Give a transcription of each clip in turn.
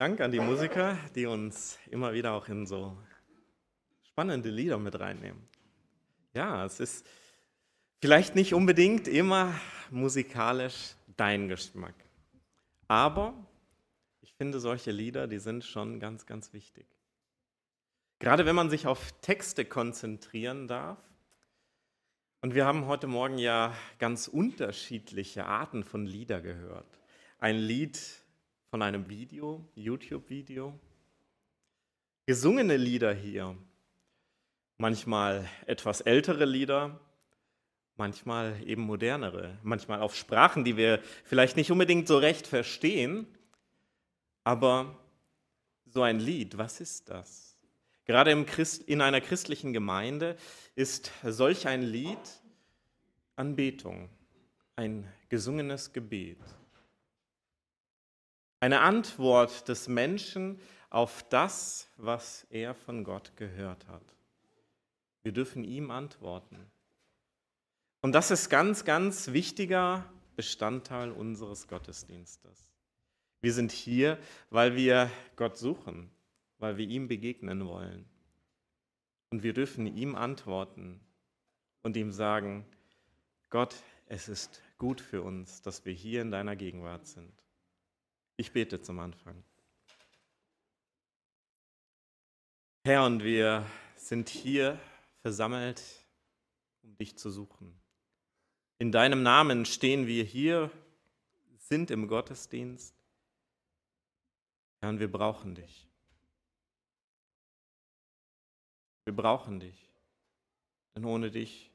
Dank an die Musiker, die uns immer wieder auch in so spannende Lieder mit reinnehmen. Ja, es ist vielleicht nicht unbedingt immer musikalisch dein Geschmack, aber ich finde solche Lieder, die sind schon ganz, ganz wichtig. Gerade wenn man sich auf Texte konzentrieren darf. Und wir haben heute Morgen ja ganz unterschiedliche Arten von Lieder gehört. Ein Lied von einem Video, YouTube-Video. Gesungene Lieder hier, manchmal etwas ältere Lieder, manchmal eben modernere, manchmal auf Sprachen, die wir vielleicht nicht unbedingt so recht verstehen, aber so ein Lied, was ist das? Gerade Christ, in einer christlichen Gemeinde ist solch ein Lied Anbetung, ein gesungenes Gebet. Eine Antwort des Menschen auf das, was er von Gott gehört hat. Wir dürfen ihm antworten. Und das ist ganz, ganz wichtiger Bestandteil unseres Gottesdienstes. Wir sind hier, weil wir Gott suchen, weil wir ihm begegnen wollen. Und wir dürfen ihm antworten und ihm sagen, Gott, es ist gut für uns, dass wir hier in deiner Gegenwart sind. Ich bete zum Anfang. Herr, und wir sind hier versammelt, um dich zu suchen. In deinem Namen stehen wir hier, sind im Gottesdienst. Herr, und wir brauchen dich. Wir brauchen dich, denn ohne dich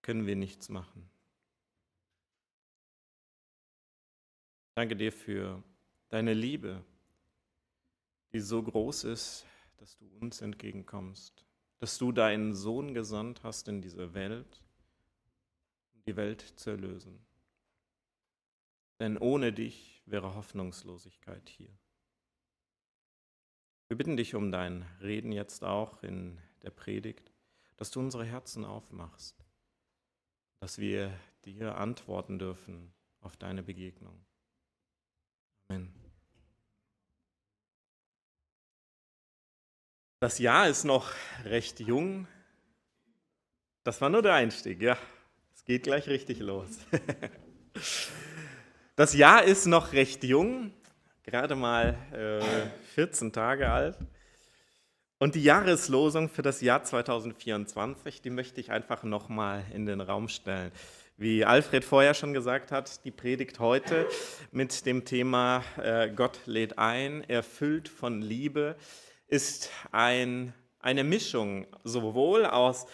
können wir nichts machen. Danke dir für deine Liebe, die so groß ist, dass du uns entgegenkommst, dass du deinen Sohn gesandt hast in diese Welt, um die Welt zu erlösen. Denn ohne dich wäre Hoffnungslosigkeit hier. Wir bitten dich um dein Reden jetzt auch in der Predigt, dass du unsere Herzen aufmachst, dass wir dir antworten dürfen auf deine Begegnung. Amen. Das Jahr ist noch recht jung. Das war nur der Einstieg, ja. Es geht gleich richtig los. Das Jahr ist noch recht jung, gerade mal äh, 14 Tage alt. Und die Jahreslosung für das Jahr 2024, die möchte ich einfach nochmal in den Raum stellen. Wie Alfred vorher schon gesagt hat, die Predigt heute mit dem Thema äh, Gott lädt ein, erfüllt von Liebe, ist ein, eine Mischung sowohl aus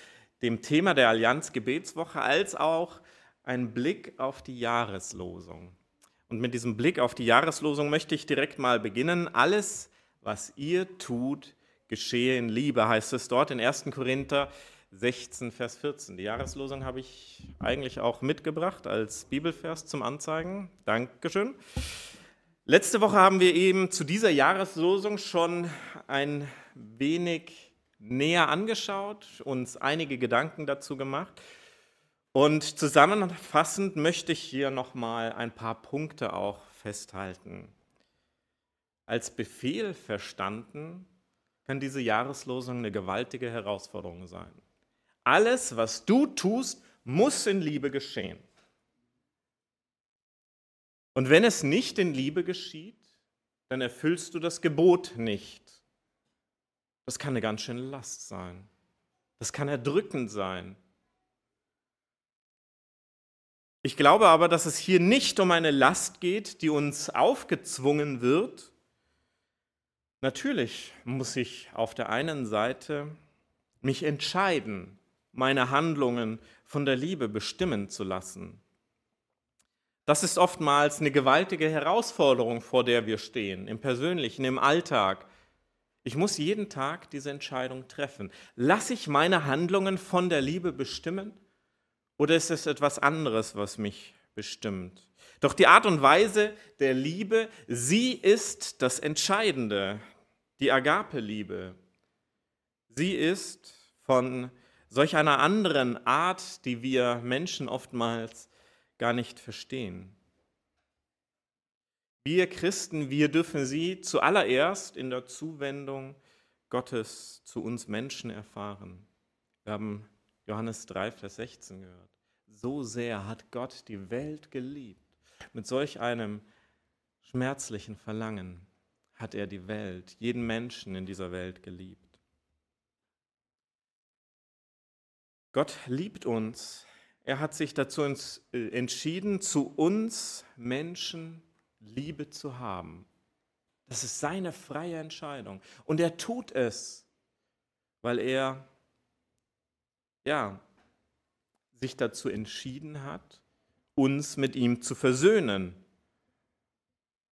dem Thema der Allianz Gebetswoche als auch ein Blick auf die Jahreslosung. Und mit diesem Blick auf die Jahreslosung möchte ich direkt mal beginnen. Alles, was ihr tut, geschehe in Liebe, heißt es dort in 1. Korinther 16, Vers 14. Die Jahreslosung habe ich eigentlich auch mitgebracht als Bibelvers zum Anzeigen. Dankeschön. Letzte Woche haben wir eben zu dieser Jahreslosung schon ein wenig näher angeschaut, uns einige Gedanken dazu gemacht. Und zusammenfassend möchte ich hier nochmal ein paar Punkte auch festhalten. Als Befehl verstanden kann diese Jahreslosung eine gewaltige Herausforderung sein. Alles, was du tust, muss in Liebe geschehen. Und wenn es nicht in Liebe geschieht, dann erfüllst du das Gebot nicht. Das kann eine ganz schöne Last sein. Das kann erdrückend sein. Ich glaube aber, dass es hier nicht um eine Last geht, die uns aufgezwungen wird. Natürlich muss ich auf der einen Seite mich entscheiden, meine Handlungen von der Liebe bestimmen zu lassen. Das ist oftmals eine gewaltige Herausforderung, vor der wir stehen, im persönlichen, im Alltag. Ich muss jeden Tag diese Entscheidung treffen. Lasse ich meine Handlungen von der Liebe bestimmen oder ist es etwas anderes, was mich bestimmt? Doch die Art und Weise der Liebe, sie ist das Entscheidende, die Agape-Liebe. Sie ist von solch einer anderen Art, die wir Menschen oftmals gar nicht verstehen. Wir Christen, wir dürfen sie zuallererst in der Zuwendung Gottes zu uns Menschen erfahren. Wir haben Johannes 3, Vers 16 gehört. So sehr hat Gott die Welt geliebt. Mit solch einem schmerzlichen Verlangen hat er die Welt, jeden Menschen in dieser Welt geliebt. Gott liebt uns. Er hat sich dazu äh, entschieden, zu uns Menschen Liebe zu haben. Das ist seine freie Entscheidung. Und er tut es, weil er ja, sich dazu entschieden hat, uns mit ihm zu versöhnen.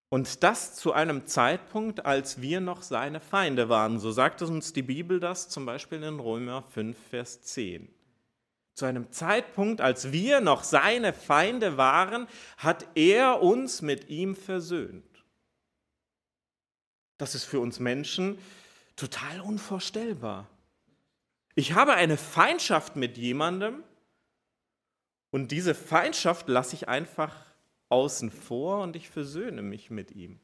Und das zu einem Zeitpunkt, als wir noch seine Feinde waren. So sagt uns die Bibel das zum Beispiel in Römer 5, Vers 10. Zu einem Zeitpunkt, als wir noch seine Feinde waren, hat er uns mit ihm versöhnt. Das ist für uns Menschen total unvorstellbar. Ich habe eine Feindschaft mit jemandem und diese Feindschaft lasse ich einfach außen vor und ich versöhne mich mit ihm.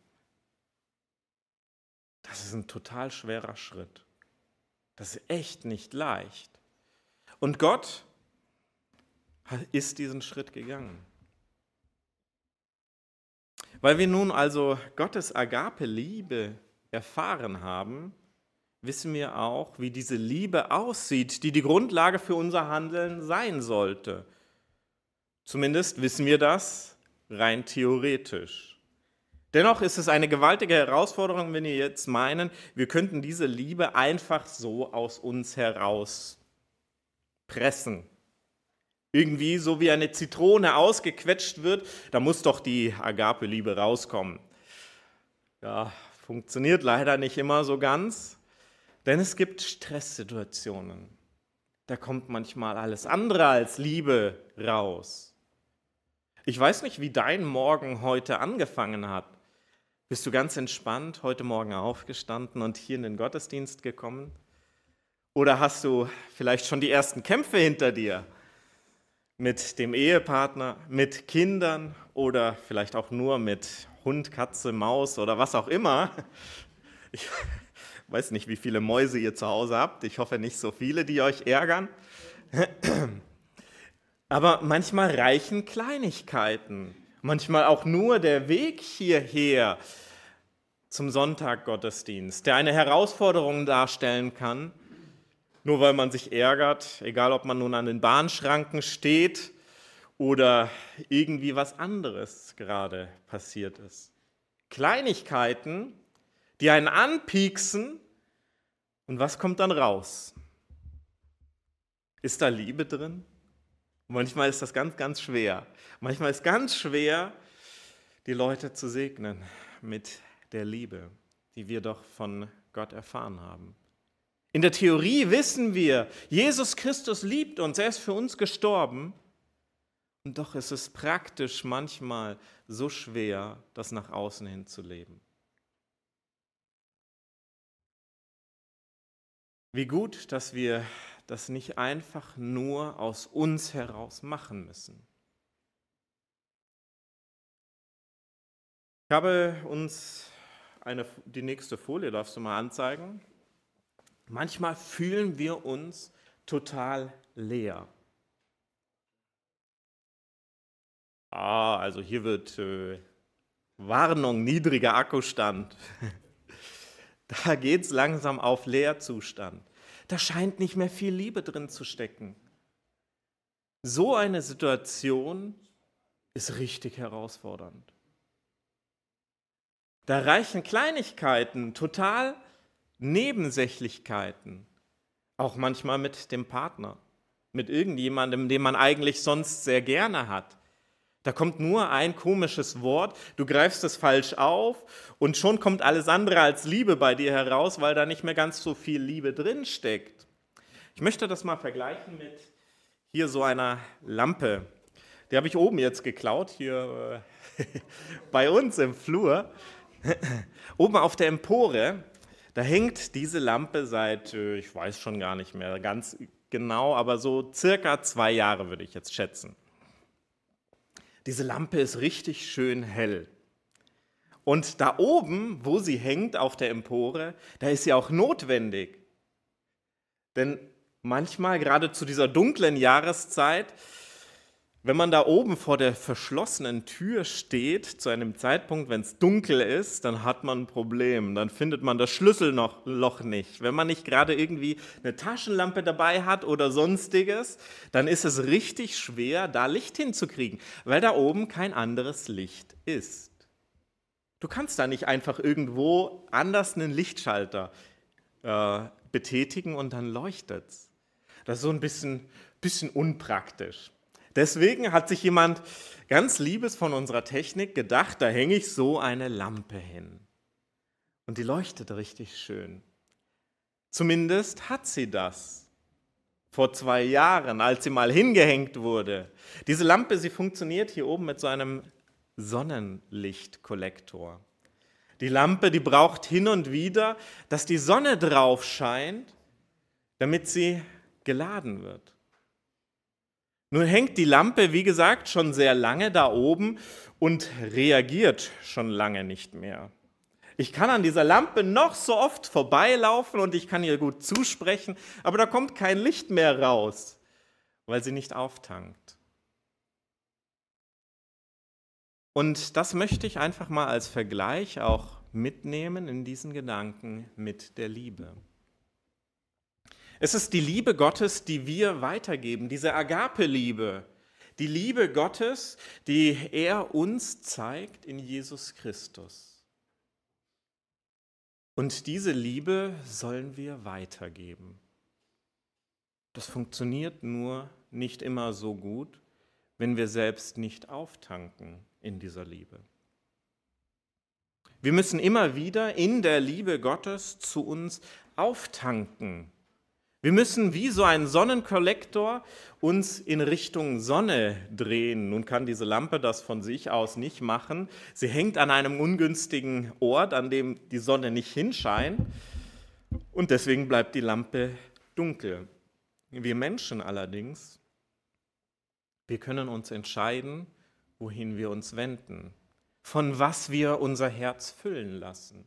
Das ist ein total schwerer Schritt. Das ist echt nicht leicht. Und Gott ist diesen Schritt gegangen. Weil wir nun also Gottes Agape-Liebe erfahren haben, wissen wir auch, wie diese Liebe aussieht, die die Grundlage für unser Handeln sein sollte. Zumindest wissen wir das rein theoretisch. Dennoch ist es eine gewaltige Herausforderung, wenn wir jetzt meinen, wir könnten diese Liebe einfach so aus uns heraus pressen. Irgendwie so wie eine Zitrone ausgequetscht wird, da muss doch die Agape-Liebe rauskommen. Ja, funktioniert leider nicht immer so ganz. Denn es gibt Stresssituationen. Da kommt manchmal alles andere als Liebe raus. Ich weiß nicht, wie dein Morgen heute angefangen hat. Bist du ganz entspannt heute Morgen aufgestanden und hier in den Gottesdienst gekommen? Oder hast du vielleicht schon die ersten Kämpfe hinter dir? Mit dem Ehepartner, mit Kindern oder vielleicht auch nur mit Hund, Katze, Maus oder was auch immer? Ich, weiß nicht, wie viele Mäuse ihr zu Hause habt. Ich hoffe nicht so viele, die euch ärgern. Aber manchmal reichen Kleinigkeiten. Manchmal auch nur der Weg hierher zum Sonntaggottesdienst, der eine Herausforderung darstellen kann, nur weil man sich ärgert, egal ob man nun an den Bahnschranken steht oder irgendwie was anderes gerade passiert ist. Kleinigkeiten, die einen anpieksen und was kommt dann raus? Ist da Liebe drin? Manchmal ist das ganz, ganz schwer. Manchmal ist ganz schwer, die Leute zu segnen mit der Liebe, die wir doch von Gott erfahren haben. In der Theorie wissen wir, Jesus Christus liebt uns, er ist für uns gestorben. Und doch ist es praktisch manchmal so schwer, das nach außen hin zu leben. Wie gut, dass wir das nicht einfach nur aus uns heraus machen müssen. Ich habe uns eine, die nächste Folie, darfst du mal anzeigen. Manchmal fühlen wir uns total leer. Ah, also hier wird äh, Warnung, niedriger Akkustand. Da geht es langsam auf Leerzustand. Da scheint nicht mehr viel Liebe drin zu stecken. So eine Situation ist richtig herausfordernd. Da reichen Kleinigkeiten, total Nebensächlichkeiten, auch manchmal mit dem Partner, mit irgendjemandem, den man eigentlich sonst sehr gerne hat. Da kommt nur ein komisches Wort, du greifst es falsch auf und schon kommt alles andere als Liebe bei dir heraus, weil da nicht mehr ganz so viel Liebe drin steckt. Ich möchte das mal vergleichen mit hier so einer Lampe. Die habe ich oben jetzt geklaut, hier äh, bei uns im Flur. oben auf der Empore, da hängt diese Lampe seit, äh, ich weiß schon gar nicht mehr ganz genau, aber so circa zwei Jahre würde ich jetzt schätzen. Diese Lampe ist richtig schön hell. Und da oben, wo sie hängt auf der Empore, da ist sie auch notwendig. Denn manchmal, gerade zu dieser dunklen Jahreszeit, wenn man da oben vor der verschlossenen Tür steht, zu einem Zeitpunkt, wenn es dunkel ist, dann hat man ein Problem. Dann findet man das Schlüsselloch nicht. Wenn man nicht gerade irgendwie eine Taschenlampe dabei hat oder sonstiges, dann ist es richtig schwer, da Licht hinzukriegen, weil da oben kein anderes Licht ist. Du kannst da nicht einfach irgendwo anders einen Lichtschalter äh, betätigen und dann leuchtet es. Das ist so ein bisschen, bisschen unpraktisch. Deswegen hat sich jemand ganz liebes von unserer Technik gedacht, da hänge ich so eine Lampe hin. Und die leuchtet richtig schön. Zumindest hat sie das. Vor zwei Jahren, als sie mal hingehängt wurde. Diese Lampe, sie funktioniert hier oben mit so einem Sonnenlichtkollektor. Die Lampe, die braucht hin und wieder, dass die Sonne drauf scheint, damit sie geladen wird. Nun hängt die Lampe, wie gesagt, schon sehr lange da oben und reagiert schon lange nicht mehr. Ich kann an dieser Lampe noch so oft vorbeilaufen und ich kann ihr gut zusprechen, aber da kommt kein Licht mehr raus, weil sie nicht auftankt. Und das möchte ich einfach mal als Vergleich auch mitnehmen in diesen Gedanken mit der Liebe. Es ist die Liebe Gottes, die wir weitergeben, diese Agape-Liebe, die Liebe Gottes, die er uns zeigt in Jesus Christus. Und diese Liebe sollen wir weitergeben. Das funktioniert nur nicht immer so gut, wenn wir selbst nicht auftanken in dieser Liebe. Wir müssen immer wieder in der Liebe Gottes zu uns auftanken wir müssen wie so ein Sonnenkollektor uns in Richtung Sonne drehen. Nun kann diese Lampe das von sich aus nicht machen. Sie hängt an einem ungünstigen Ort, an dem die Sonne nicht hinscheint. Und deswegen bleibt die Lampe dunkel. Wir Menschen allerdings, wir können uns entscheiden, wohin wir uns wenden, von was wir unser Herz füllen lassen.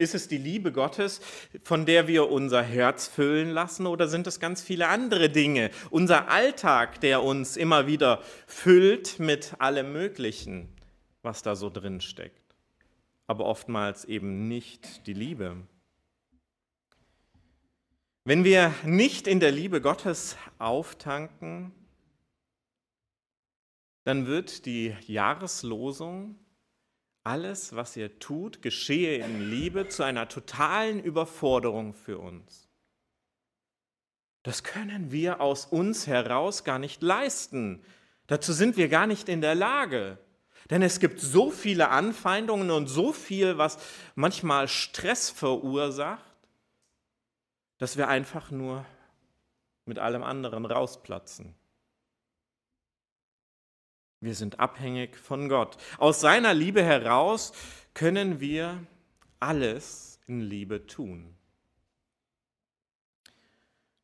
Ist es die Liebe Gottes, von der wir unser Herz füllen lassen, oder sind es ganz viele andere Dinge? Unser Alltag, der uns immer wieder füllt mit allem Möglichen, was da so drin steckt. Aber oftmals eben nicht die Liebe. Wenn wir nicht in der Liebe Gottes auftanken, dann wird die Jahreslosung alles, was ihr tut, geschehe in Liebe zu einer totalen Überforderung für uns. Das können wir aus uns heraus gar nicht leisten. Dazu sind wir gar nicht in der Lage. Denn es gibt so viele Anfeindungen und so viel, was manchmal Stress verursacht, dass wir einfach nur mit allem anderen rausplatzen. Wir sind abhängig von Gott. Aus seiner Liebe heraus können wir alles in Liebe tun.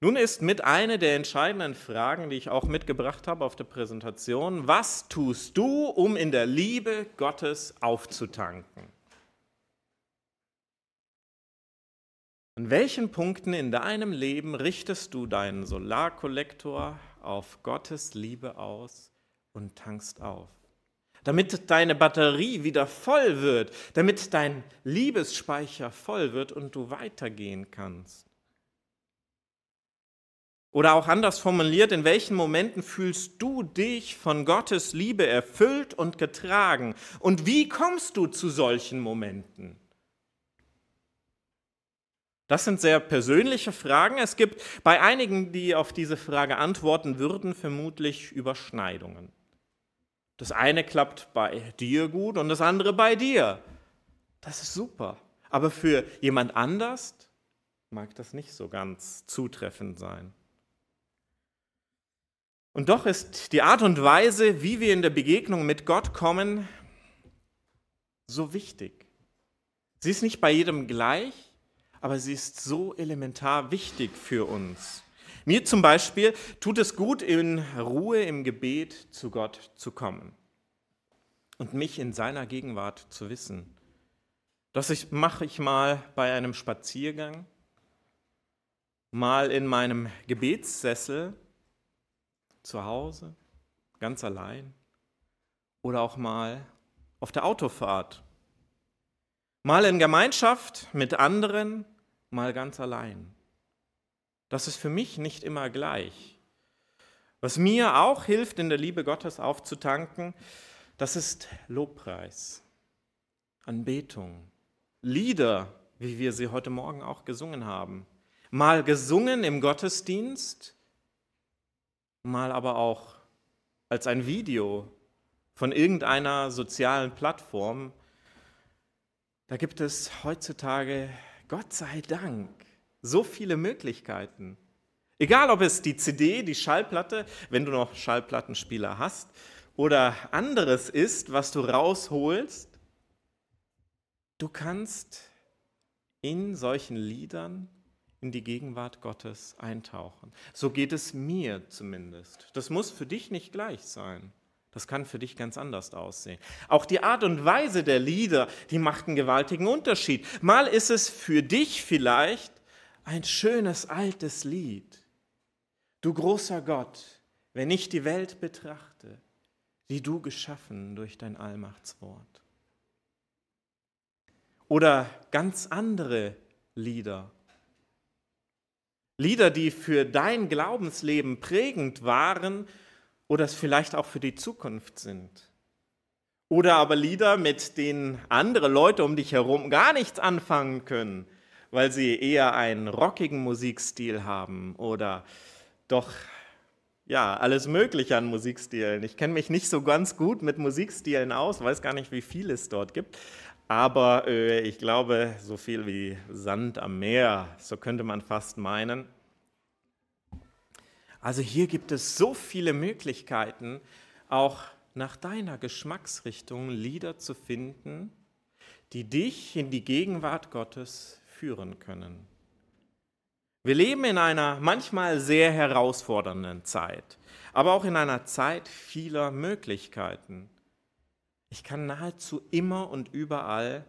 Nun ist mit eine der entscheidenden Fragen, die ich auch mitgebracht habe auf der Präsentation, was tust du, um in der Liebe Gottes aufzutanken? An welchen Punkten in deinem Leben richtest du deinen Solarkollektor auf Gottes Liebe aus und tankst auf. Damit deine Batterie wieder voll wird, damit dein Liebesspeicher voll wird und du weitergehen kannst. Oder auch anders formuliert, in welchen Momenten fühlst du dich von Gottes Liebe erfüllt und getragen? Und wie kommst du zu solchen Momenten? Das sind sehr persönliche Fragen. Es gibt bei einigen, die auf diese Frage antworten würden, vermutlich Überschneidungen. Das eine klappt bei dir gut und das andere bei dir. Das ist super. Aber für jemand anders mag das nicht so ganz zutreffend sein. Und doch ist die Art und Weise, wie wir in der Begegnung mit Gott kommen, so wichtig. Sie ist nicht bei jedem gleich, aber sie ist so elementar wichtig für uns. Mir zum Beispiel tut es gut, in Ruhe im Gebet zu Gott zu kommen und mich in seiner Gegenwart zu wissen. Das mache ich mal bei einem Spaziergang, mal in meinem Gebetssessel zu Hause, ganz allein, oder auch mal auf der Autofahrt, mal in Gemeinschaft mit anderen, mal ganz allein. Das ist für mich nicht immer gleich. Was mir auch hilft, in der Liebe Gottes aufzutanken, das ist Lobpreis, Anbetung, Lieder, wie wir sie heute Morgen auch gesungen haben. Mal gesungen im Gottesdienst, mal aber auch als ein Video von irgendeiner sozialen Plattform. Da gibt es heutzutage, Gott sei Dank, so viele Möglichkeiten. Egal, ob es die CD, die Schallplatte, wenn du noch Schallplattenspieler hast, oder anderes ist, was du rausholst, Du kannst in solchen Liedern in die Gegenwart Gottes eintauchen. So geht es mir zumindest. Das muss für dich nicht gleich sein. Das kann für dich ganz anders aussehen. Auch die Art und Weise der Lieder, die macht einen gewaltigen Unterschied. Mal ist es für dich vielleicht ein schönes altes Lied. Du großer Gott, wenn ich die Welt betrachte, die du geschaffen durch dein Allmachtswort. Oder ganz andere Lieder. Lieder, die für dein Glaubensleben prägend waren oder es vielleicht auch für die Zukunft sind. Oder aber Lieder, mit denen andere Leute um dich herum gar nichts anfangen können, weil sie eher einen rockigen Musikstil haben oder doch ja, alles Mögliche an Musikstilen. Ich kenne mich nicht so ganz gut mit Musikstilen aus, weiß gar nicht, wie viel es dort gibt aber äh, ich glaube, so viel wie Sand am Meer, so könnte man fast meinen. Also hier gibt es so viele Möglichkeiten, auch nach deiner Geschmacksrichtung Lieder zu finden, die dich in die Gegenwart Gottes führen können. Wir leben in einer manchmal sehr herausfordernden Zeit, aber auch in einer Zeit vieler Möglichkeiten. Ich kann nahezu immer und überall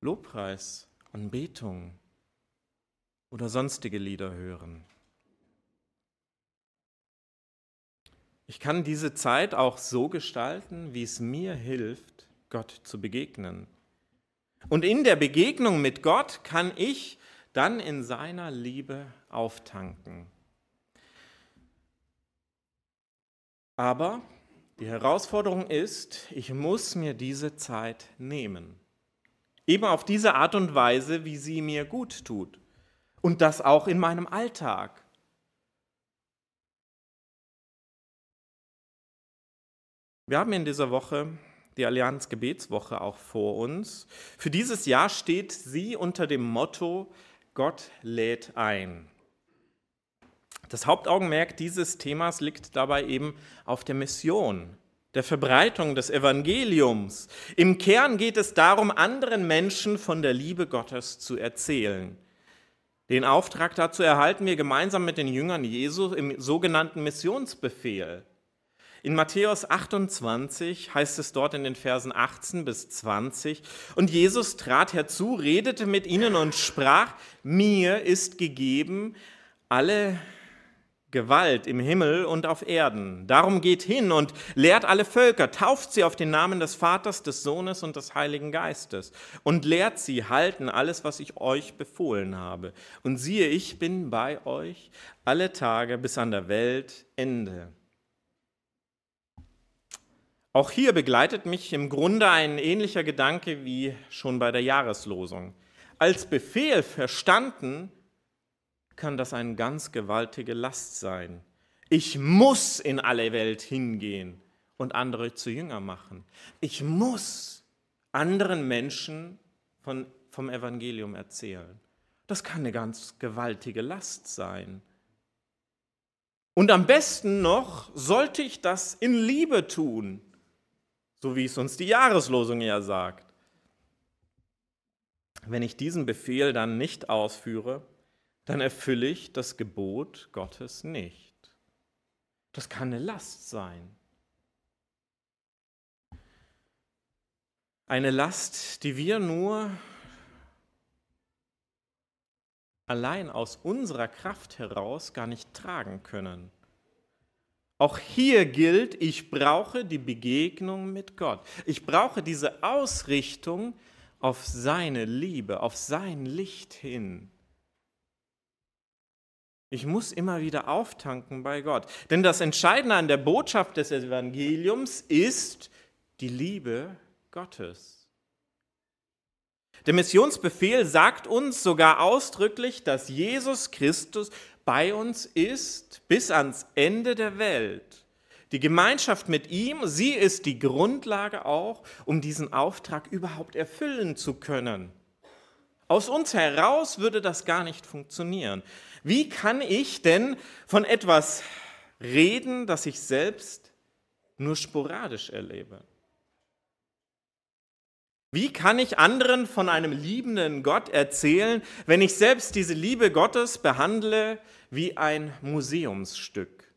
Lobpreis, Anbetung oder sonstige Lieder hören. Ich kann diese Zeit auch so gestalten, wie es mir hilft, Gott zu begegnen. Und in der Begegnung mit Gott kann ich dann in seiner Liebe auftanken. Aber die Herausforderung ist, ich muss mir diese Zeit nehmen. Eben auf diese Art und Weise, wie sie mir gut tut. Und das auch in meinem Alltag. Wir haben in dieser Woche die Allianz Gebetswoche auch vor uns. Für dieses Jahr steht sie unter dem Motto Gott lädt ein. Das Hauptaugenmerk dieses Themas liegt dabei eben auf der Mission, der Verbreitung des Evangeliums. Im Kern geht es darum, anderen Menschen von der Liebe Gottes zu erzählen. Den Auftrag dazu erhalten wir gemeinsam mit den Jüngern Jesu im sogenannten Missionsbefehl. In Matthäus 28 heißt es dort in den Versen 18 bis 20, und Jesus trat herzu, redete mit ihnen und sprach, mir ist gegeben alle Gewalt im Himmel und auf Erden. Darum geht hin und lehrt alle Völker, tauft sie auf den Namen des Vaters, des Sohnes und des Heiligen Geistes und lehrt sie halten alles, was ich euch befohlen habe. Und siehe, ich bin bei euch alle Tage bis an der Welt Ende. Auch hier begleitet mich im Grunde ein ähnlicher Gedanke wie schon bei der Jahreslosung. Als Befehl verstanden kann das eine ganz gewaltige Last sein. Ich muss in alle Welt hingehen und andere zu Jünger machen. Ich muss anderen Menschen von, vom Evangelium erzählen. Das kann eine ganz gewaltige Last sein. Und am besten noch sollte ich das in Liebe tun, so wie es uns die Jahreslosung ja sagt. Wenn ich diesen Befehl dann nicht ausführe, dann erfülle ich das Gebot Gottes nicht. Das kann eine Last sein. Eine Last, die wir nur allein aus unserer Kraft heraus gar nicht tragen können. Auch hier gilt, ich brauche die Begegnung mit Gott. Ich brauche diese Ausrichtung auf seine Liebe, auf sein Licht hin. Ich muss immer wieder auftanken bei Gott. Denn das Entscheidende an der Botschaft des Evangeliums ist die Liebe Gottes. Der Missionsbefehl sagt uns sogar ausdrücklich, dass Jesus Christus bei uns ist bis ans Ende der Welt. Die Gemeinschaft mit ihm, sie ist die Grundlage auch, um diesen Auftrag überhaupt erfüllen zu können. Aus uns heraus würde das gar nicht funktionieren. Wie kann ich denn von etwas reden, das ich selbst nur sporadisch erlebe? Wie kann ich anderen von einem liebenden Gott erzählen, wenn ich selbst diese Liebe Gottes behandle wie ein Museumsstück?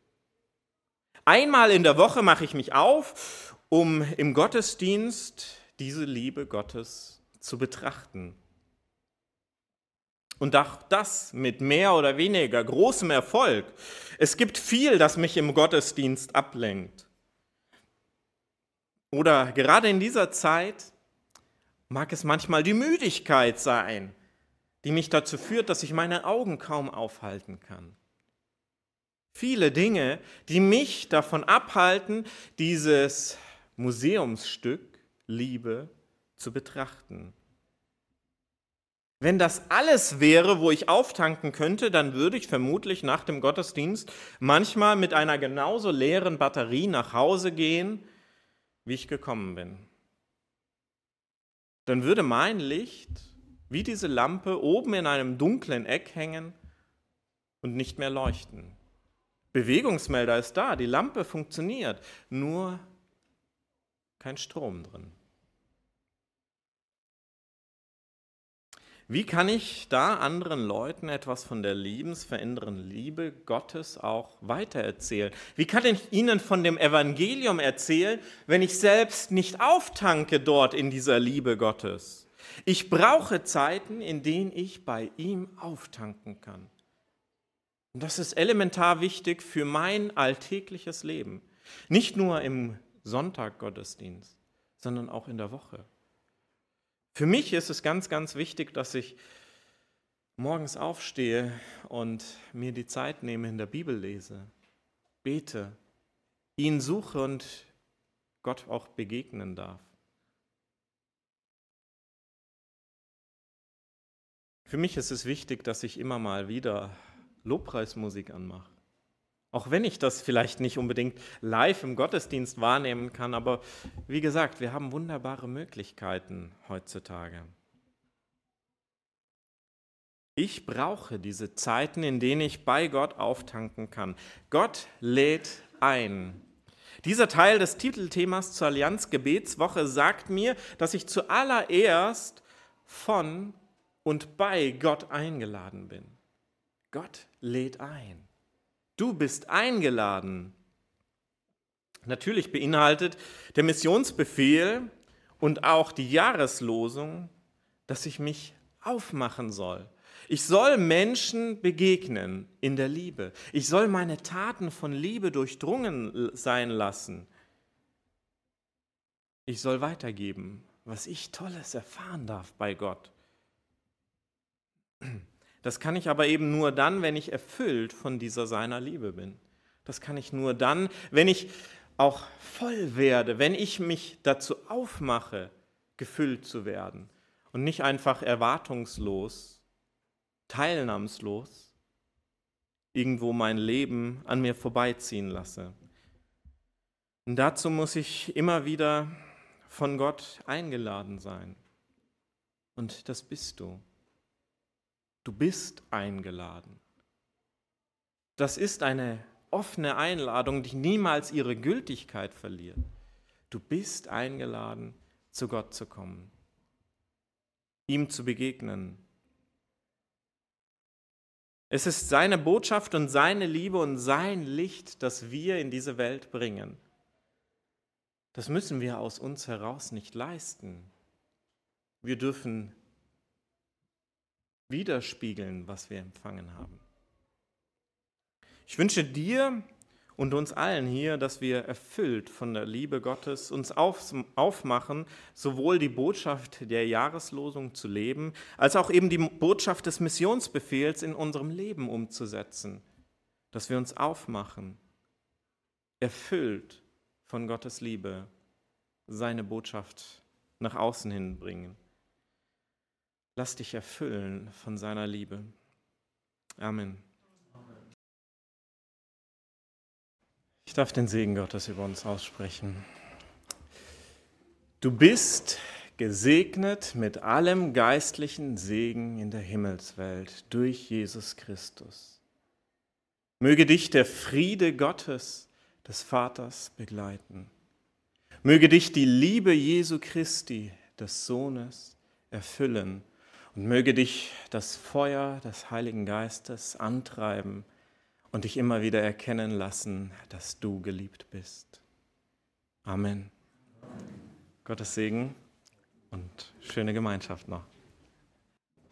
Einmal in der Woche mache ich mich auf, um im Gottesdienst diese Liebe Gottes zu betrachten. Und auch das mit mehr oder weniger großem Erfolg. Es gibt viel, das mich im Gottesdienst ablenkt. Oder gerade in dieser Zeit mag es manchmal die Müdigkeit sein, die mich dazu führt, dass ich meine Augen kaum aufhalten kann. Viele Dinge, die mich davon abhalten, dieses Museumsstück Liebe zu betrachten. Wenn das alles wäre, wo ich auftanken könnte, dann würde ich vermutlich nach dem Gottesdienst manchmal mit einer genauso leeren Batterie nach Hause gehen, wie ich gekommen bin dann würde mein Licht wie diese Lampe oben in einem dunklen Eck hängen und nicht mehr leuchten. Bewegungsmelder ist da, die Lampe funktioniert, nur kein Strom drin. Wie kann ich da anderen Leuten etwas von der liebensverändernden Liebe Gottes auch weitererzählen? Wie kann ich ihnen von dem Evangelium erzählen, wenn ich selbst nicht auftanke dort in dieser Liebe Gottes? Ich brauche Zeiten, in denen ich bei ihm auftanken kann. Und das ist elementar wichtig für mein alltägliches Leben. Nicht nur im Sonntaggottesdienst, sondern auch in der Woche. Für mich ist es ganz, ganz wichtig, dass ich morgens aufstehe und mir die Zeit nehme, in der Bibel lese, bete, ihn suche und Gott auch begegnen darf. Für mich ist es wichtig, dass ich immer mal wieder Lobpreismusik anmache. Auch wenn ich das vielleicht nicht unbedingt live im Gottesdienst wahrnehmen kann, aber wie gesagt, wir haben wunderbare Möglichkeiten heutzutage. Ich brauche diese Zeiten, in denen ich bei Gott auftanken kann. Gott lädt ein. Dieser Teil des Titelthemas zur Allianz Gebetswoche sagt mir, dass ich zuallererst von und bei Gott eingeladen bin. Gott lädt ein. Du bist eingeladen. Natürlich beinhaltet der Missionsbefehl und auch die Jahreslosung, dass ich mich aufmachen soll. Ich soll Menschen begegnen in der Liebe. Ich soll meine Taten von Liebe durchdrungen sein lassen. Ich soll weitergeben, was ich Tolles erfahren darf bei Gott. Das kann ich aber eben nur dann, wenn ich erfüllt von dieser seiner Liebe bin. Das kann ich nur dann, wenn ich auch voll werde, wenn ich mich dazu aufmache, gefüllt zu werden und nicht einfach erwartungslos, teilnahmslos irgendwo mein Leben an mir vorbeiziehen lasse. Und dazu muss ich immer wieder von Gott eingeladen sein. Und das bist du. Du bist eingeladen. Das ist eine offene Einladung, die niemals ihre Gültigkeit verliert. Du bist eingeladen, zu Gott zu kommen, ihm zu begegnen. Es ist seine Botschaft und seine Liebe und sein Licht, das wir in diese Welt bringen. Das müssen wir aus uns heraus nicht leisten. Wir dürfen widerspiegeln, was wir empfangen haben. Ich wünsche dir und uns allen hier, dass wir erfüllt von der Liebe Gottes uns auf, aufmachen, sowohl die Botschaft der Jahreslosung zu leben, als auch eben die Botschaft des Missionsbefehls in unserem Leben umzusetzen. Dass wir uns aufmachen, erfüllt von Gottes Liebe, seine Botschaft nach außen hin bringen. Lass dich erfüllen von seiner Liebe. Amen. Ich darf den Segen Gottes über uns aussprechen. Du bist gesegnet mit allem geistlichen Segen in der Himmelswelt durch Jesus Christus. Möge dich der Friede Gottes, des Vaters, begleiten. Möge dich die Liebe Jesu Christi, des Sohnes, erfüllen und möge dich das Feuer des Heiligen Geistes antreiben und dich immer wieder erkennen lassen, dass du geliebt bist. Amen. Amen. Gottes Segen und schöne Gemeinschaft noch.